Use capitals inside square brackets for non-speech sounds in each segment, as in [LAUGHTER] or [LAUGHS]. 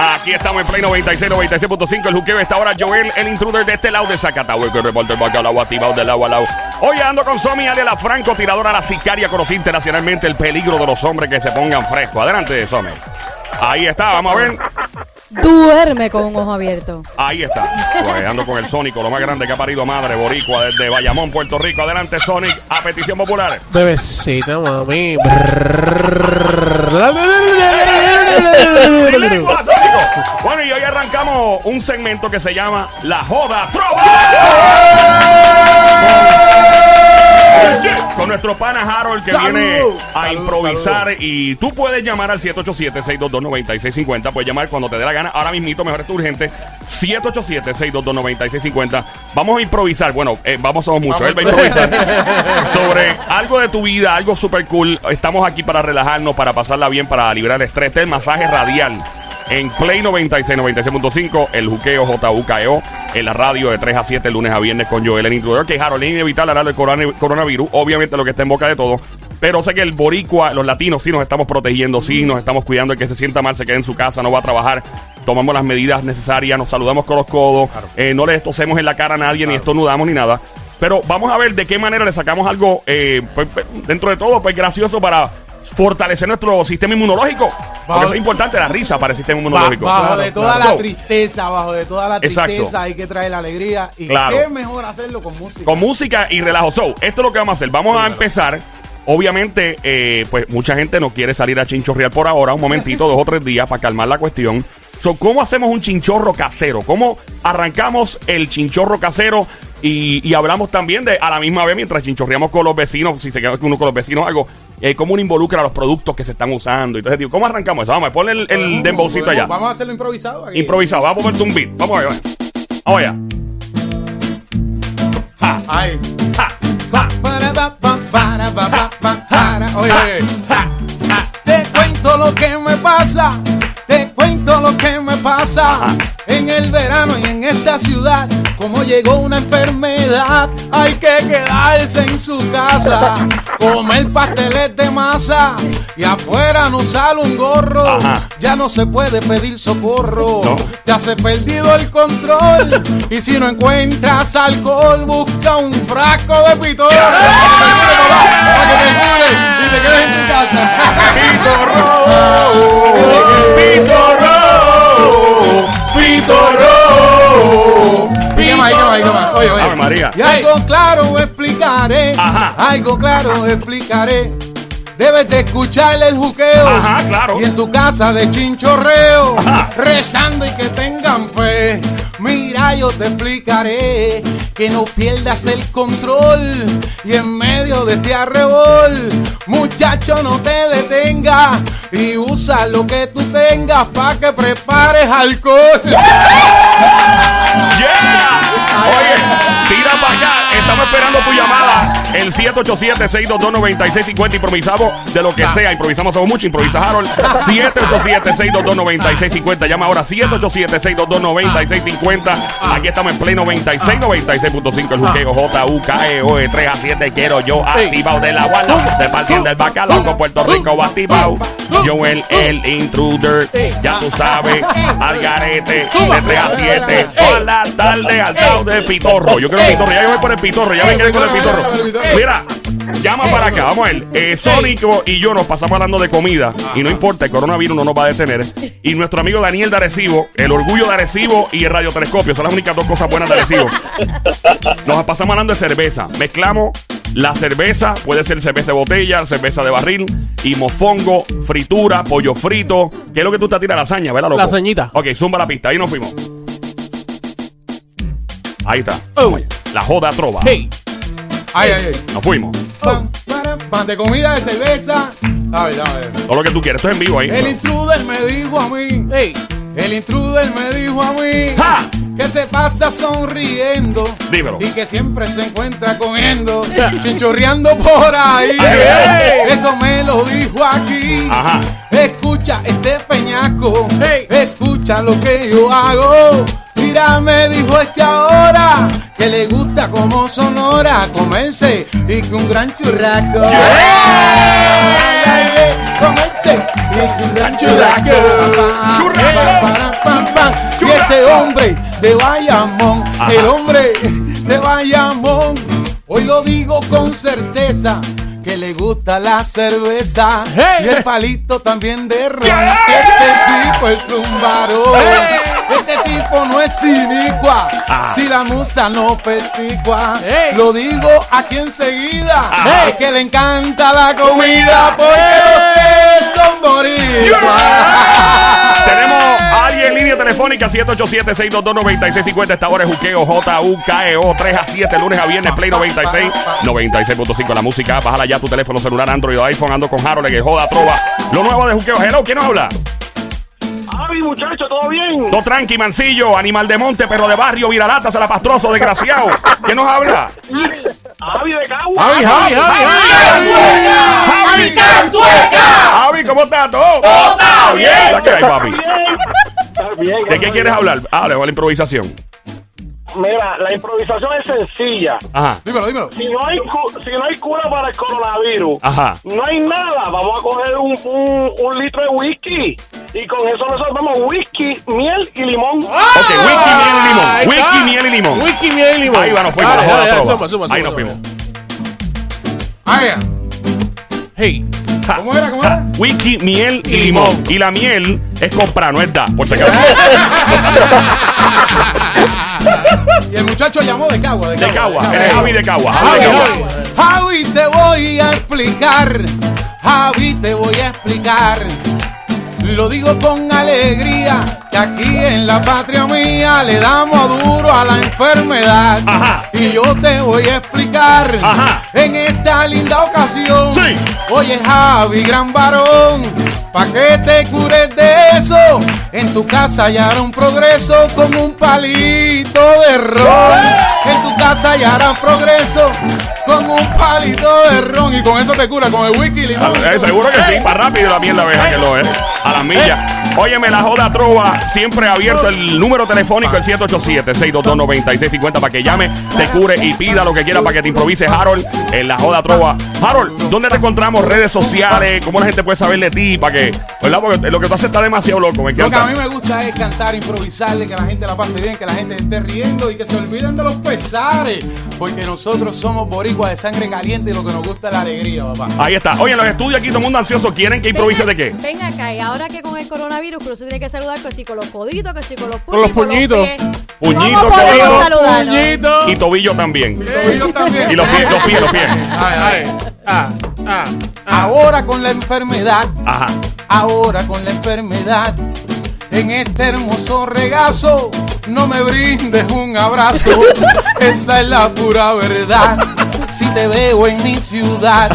Aquí estamos en Play 96, 96.5. El juqueo está ahora Joel, el intruder de este lado de Zacatau, el el bacalao activado del agua al lado. Hoy ando con Somi Ale, la francotiradora, la sicaria conocida internacionalmente el peligro de los hombres que se pongan frescos. Adelante, Somi. Ahí está, vamos a ver. Duerme con un ojo abierto. Ahí está. Pues ando con el Sónico, lo más grande que ha parido madre, Boricua, desde Bayamón, Puerto Rico. Adelante, Sonic, a petición popular. Bebecita, mami. Bueno, y hoy arrancamos un segmento que se llama La Joda Trova. Con nuestro pana Harold que Salud. viene a Salud, improvisar y tú puedes llamar al 787-622-9650, puedes llamar cuando te dé la gana, ahora mismito, mejor es urgente, 787-622-9650. Vamos a improvisar, bueno, eh, vamos somos muchos, él va a improvisar [LAUGHS] sobre algo de tu vida, algo super cool. Estamos aquí para relajarnos, para pasarla bien, para liberar el estrés, este es el masaje radial. En Play 96, 96.5, el juqueo JUKEO, en la radio de 3 a 7, lunes a viernes con Joel, el intruder, que Harold es inevitable hablar del corona- coronavirus, obviamente lo que está en boca de todo. Pero sé que el boricua, los latinos sí nos estamos protegiendo, sí nos estamos cuidando, el que se sienta mal se quede en su casa, no va a trabajar, tomamos las medidas necesarias, nos saludamos con los codos, eh, no le tosemos en la cara a nadie, ni estornudamos ni nada. Pero vamos a ver de qué manera le sacamos algo, eh, pues, pues, dentro de todo, pues gracioso para fortalecer nuestro sistema inmunológico. Porque eso es importante, la risa para el sistema inmunológico. bajo Claro, de toda claro. la tristeza, bajo de toda la Exacto. tristeza hay que traer la alegría. Y Claro. qué mejor hacerlo con música. con música y relajo. So, esto es lo que vamos a hacer. Vamos a empezar. Obviamente, eh, pues mucha gente no quiere salir a chinchorrear por ahora, un momentito, [LAUGHS] dos o tres días para calmar la cuestión. So, ¿cómo hacemos un chinchorro casero? ¿Cómo arrancamos el chinchorro casero? Y, y hablamos también de a la misma vez mientras chinchorreamos con los vecinos, si se queda uno con los vecinos, algo, eh, cómo uno involucra los productos que se están usando. Entonces, digo, ¿cómo arrancamos eso? Vamos, ponle el, el dembowcito allá. Vamos a hacerlo improvisado. aquí. Improvisado, vamos a ponerte un beat. Vamos allá. Vamos allá. Ja, Ay. ja, ja. Oye, oye. Te cuento lo que me pasa. Te cuento lo que me pasa. En el verano y en esta ciudad. Como llegó una enfermedad. Hay que quedarse en su casa. Comer pasteles de masa. Y afuera no sale un gorro. Ajá. Ya no se puede pedir socorro. No. Te hace perdido el control. y si no encuentras alcohol, busca un frasco de pitón. Algo claro explicaré. Debes de escuchar el juqueo. Ajá, claro. Y en tu casa de chinchorreo. Ajá. Rezando y que tengan fe. Mira, yo te explicaré. Que no pierdas el control. Y en medio de este arrebol. Muchacho, no te detengas. Y usa lo que tú tengas para que prepares alcohol. Yeah. Oye, tira para acá. Estamos esperando tu llamada. El 787-622-9650. Improvisamos de lo que sea. Improvisamos mucho. Improvisa Harold. [LAUGHS] 787-622-9650. Llama ahora 787-622-9650. Aquí estamos en Play 96, 96.5. El juqueo J-U-K-E-O. De 3 a 7 quiero yo activado de la guarda. De partiendo el bacalao con Puerto Rico activado. Joel, el intruder. Ya tú sabes. [LAUGHS] Al garete. De 3 a 7. Toda la tarde al lado del pitorro. Yo quiero pitorro. Ya yo voy por el pitorro. Ya me quieren con el pitorro. Mira. Llama para acá, vamos a ver. Eh, Sónico y yo nos pasamos hablando de comida. Y no importa, el coronavirus no nos va a detener. Y nuestro amigo Daniel de Arecibo, el orgullo de Arecibo y el radiotelescopio son las únicas dos cosas buenas de Arecibo. [LAUGHS] Nos pasamos hablando de cerveza. Mezclamos la cerveza, puede ser cerveza de botella, cerveza de barril, y mofongo, fritura, pollo frito. ¿Qué es lo que tú estás tirando? Lasaña, ¿verdad, loco? Lasañita. Ok, zumba la pista. Ahí nos fuimos. Ahí está. Oh. La joda trova. Hey. Ay, ay, ay. Nos fuimos. Pan de comida, de cerveza. A ver, a ver. Todo lo que tú quieres. Esto es en vivo ahí. El intruder me dijo a mí. Hey. El intruder me dijo a mí. ¡Ja! que se pasa sonriendo Dímelo. y que siempre se encuentra comiendo, chinchorreando por ahí. Eso me lo dijo aquí. Ajá. Escucha este peñaco, hey. escucha lo que yo hago. Mira, me dijo este ahora que le gusta como sonora comerse y que un gran churrasco. Yeah. Comerse y que un gran churrasco. churrasco el hombre de Bayamón. Hoy lo digo con certeza. Que le gusta la cerveza Hey. y el palito también de ron. Yeah. Este tipo es un varón. Hey. Este tipo no es inicua. Ah. Si la musa no pesticua, Hey. lo digo aquí enseguida. Ah. Es que le encanta la comida porque los que son boricuas. [LAUGHS] Tenemos en línea telefónica 787-622-9650. Esta hora es Juqueo J-U-K-E-O 3 a 7, lunes a viernes, Play 96, 96.5 la música. Bájala ya tu teléfono celular, Android o iPhone. Ando con Harold el Joda Trova. Lo nuevo de Juqueo. Hello, ¿quién nos habla? Avi, muchacho, ¿todo bien? No tranqui, mancillo, animal de monte, perro de barrio, viralata, salapastroso, desgraciado. ¿Quién nos habla? Avi de Cagua. Javi, Javi, Javi, Javi. Javi, ¿cómo estás? ¿Todo? ¡Todo está bien! ¿Qué hay, papi? Bien. ¿De qué quieres hablar? Ah, de la improvisación. Mira, la improvisación es sencilla. Aja, Dímelo, dímelo. Si no hay, cu- si no hay cura para el coronavirus, ajá. no hay nada. Vamos a coger un, un, un litro de whisky. Y con eso resolvemos whisky, miel y limón. Ok, whisky, miel y limón. Ahí Whisky, está. miel y limón. Whisky, miel y limón. Ahí va, nos fuimos. Trova. suma, suma, Ahí nos fuimos. Ah. Hey. ¿Cómo era? ¿Cómo era? Whisky, miel y limón. Y la miel es comprar, no es da, por si acaso. [LAUGHS] Y el muchacho llamó de Cagua. De Cagua, de eres Javi de Cagua. Javi Javi, de Cagua. Javi. Javi, te voy a explicar. Javi, te voy a explicar. Lo digo con alegría, que aquí en la patria mía le damos duro a la enfermedad. Ajá. Y yo te voy a explicar Ajá. en esta linda ocasión. Sí. Oye, Javi, gran varón, pa' que te cures de eso. En tu casa hará un progreso con un palito de ron. En tu casa ya hará progreso con un palito de ron. Y con eso te cura, con el y limón. Eh, seguro que sí, para rápido la mierda veja que lo es. A las millas. Óyeme, la joda trova, siempre abierto el número telefónico, el 787-622-9650 para que llame, te cure y pida lo que quiera para que te improvise Harold en la joda trova. Harold, ¿dónde te encontramos? Redes sociales, ¿cómo la gente puede saber de ti? Para que, ¿verdad? Porque lo que tú haces está demasiado loco, me Lo que a mí me gusta es cantar, improvisarle, que la gente la pase bien, que la gente esté riendo y que se olviden de los Porque nosotros somos boricuas de sangre caliente y lo que nos gusta es la alegría, papá. Ahí está. Oye, los estudios aquí todo el mundo ansioso. ¿Quieren que improvise de qué? Ven acá, y ahora que con el coronavirus, pero se tiene que saludar que si con los coditos, que si con los Con los puñitos. pies. Puñito, ¿Cómo podemos codo. saludarnos? Puñito. Y tobillo también. También. Y los pies, los pies, los pies. Ay, ay. Ay, ah, ah, ah. Ahora con la enfermedad, Ajá. ahora con la enfermedad, en este hermoso regazo, no me brindes un abrazo, esa es la pura verdad. Si te veo en mi ciudad,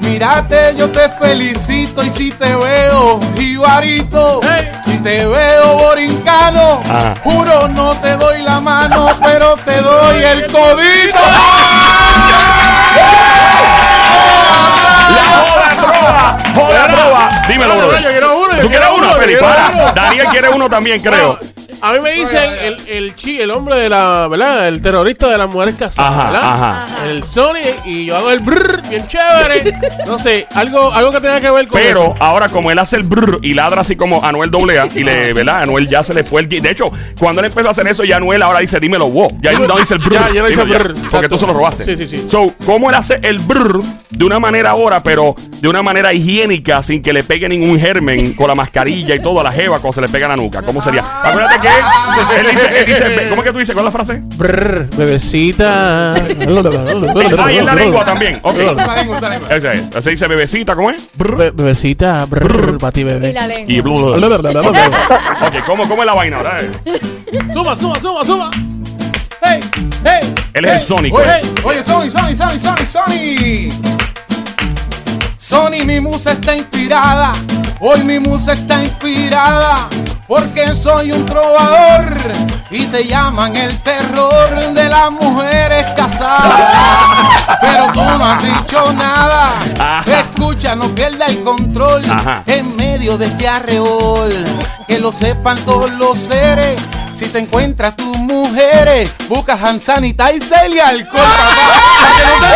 mírate, yo te felicito y si te veo jibarito, si te veo borincano, Ajá. juro no te doy la mano, pero te doy el codito. La joda trova. Joda trova. Dímelo, brother. yo quiero uno, yo ¿Tú quieres uno? uno, Felipe? Para. Daniel quiere uno también, creo. A mí me dicen el, el chi, el hombre de la, ¿verdad? El terrorista de las mujeres casadas, Ajá, ¿verdad? ajá. El Sony y yo hago el brrr, bien chévere. No sé, algo, algo que tenga que ver con Pero eso. ahora, como él hace el brr y ladra así como Anuel AA, y le, ¿verdad? Anuel ya se le fue el. De hecho, cuando él empezó a hacer eso, ya Anuel ahora dice, dímelo wow. Ya él no dice el brr. Ya, ya no dice Dímelo brr, Porque tú se lo robaste. Sí, sí, sí. So, ¿cómo él hace el brr de una manera ahora, pero de una manera higiénica, sin que le pegue ningún germen, con la mascarilla y todo a la jeva cuando se le pega en la nuca? ¿Cómo sería? Acuérdate que [LAUGHS] él dice, él dice, [LAUGHS] ¿cómo es que tú dices? ¿Cuál es la frase? Brrr, bebecita. Ah, y en la lengua también. Ok. Ese es. Ese dice bebecita, ¿cómo es? Brr. Be- bebecita, brrr, para ti, Y bebé. la lengua. Y blu- blu- blu. Ok, ¿cómo, ¿cómo es la vaina ahora? Suma, suma, suma, suma. Hey, hey. Él es el Sónico. Oye, oye, Sony, Sony, Sony, Sony, Sony. Sony, mi musa está inspirada. Hoy mi musa está inspirada. Porque soy un trovador. Y te llaman el terror de las mujeres casadas. Pero tú no has dicho nada. Escucha, no pierda el control. Ajá. En medio de este arrebol. Que lo sepan todos los seres. Si te encuentras tus mujeres, busca hand sanitizer y alcohol, papá. Para que no se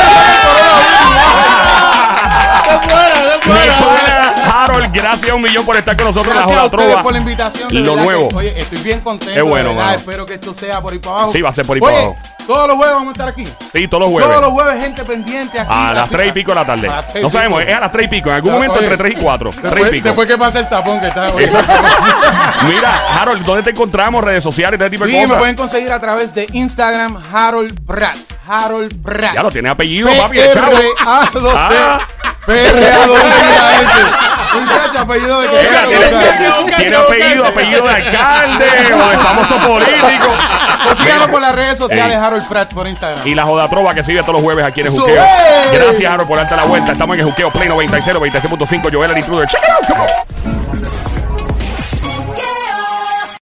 te gracias un millón por estar con nosotros en Gracias la a ustedes Trova. por la invitación. Lo que, nuevo. oye, estoy bien contento. Qué bueno, verdad. Espero que esto sea por ahí para abajo. Sí, va a ser por ahí Oye, para abajo. Todos los jueves vamos a estar aquí. Sí, todos los jueves. Todos los jueves, gente pendiente aquí. A las así- 3 y pico de la tarde. A y No sabemos, es a las 3 y pico. En algún momento oye, entre 3 y 4. 3 y Después, pico. después que pasa el tapón que está. [LAUGHS] Mira, Harold, ¿dónde te encontramos? Redes sociales, ese tipo de Sí, me cosas. pueden conseguir a través de Instagram Harold Prats. Harold Prats. Ya lo tiene apellido, papi, chavo. P-R-A-2-T. P-R-A-2-T. Muchacho, apellido de que tiene, apellido, apellido de alcalde o de famoso político. Pues síganos por las redes sociales, Ey. Harold Prats por Instagram. Y la joda trova que sigue todos los jueves aquí en el Juqueo. Gracias, Harold, por darte la vuelta. Estamos en el Juqueo Play 96, 96.5. Joel, el intruder. Check it out, come on.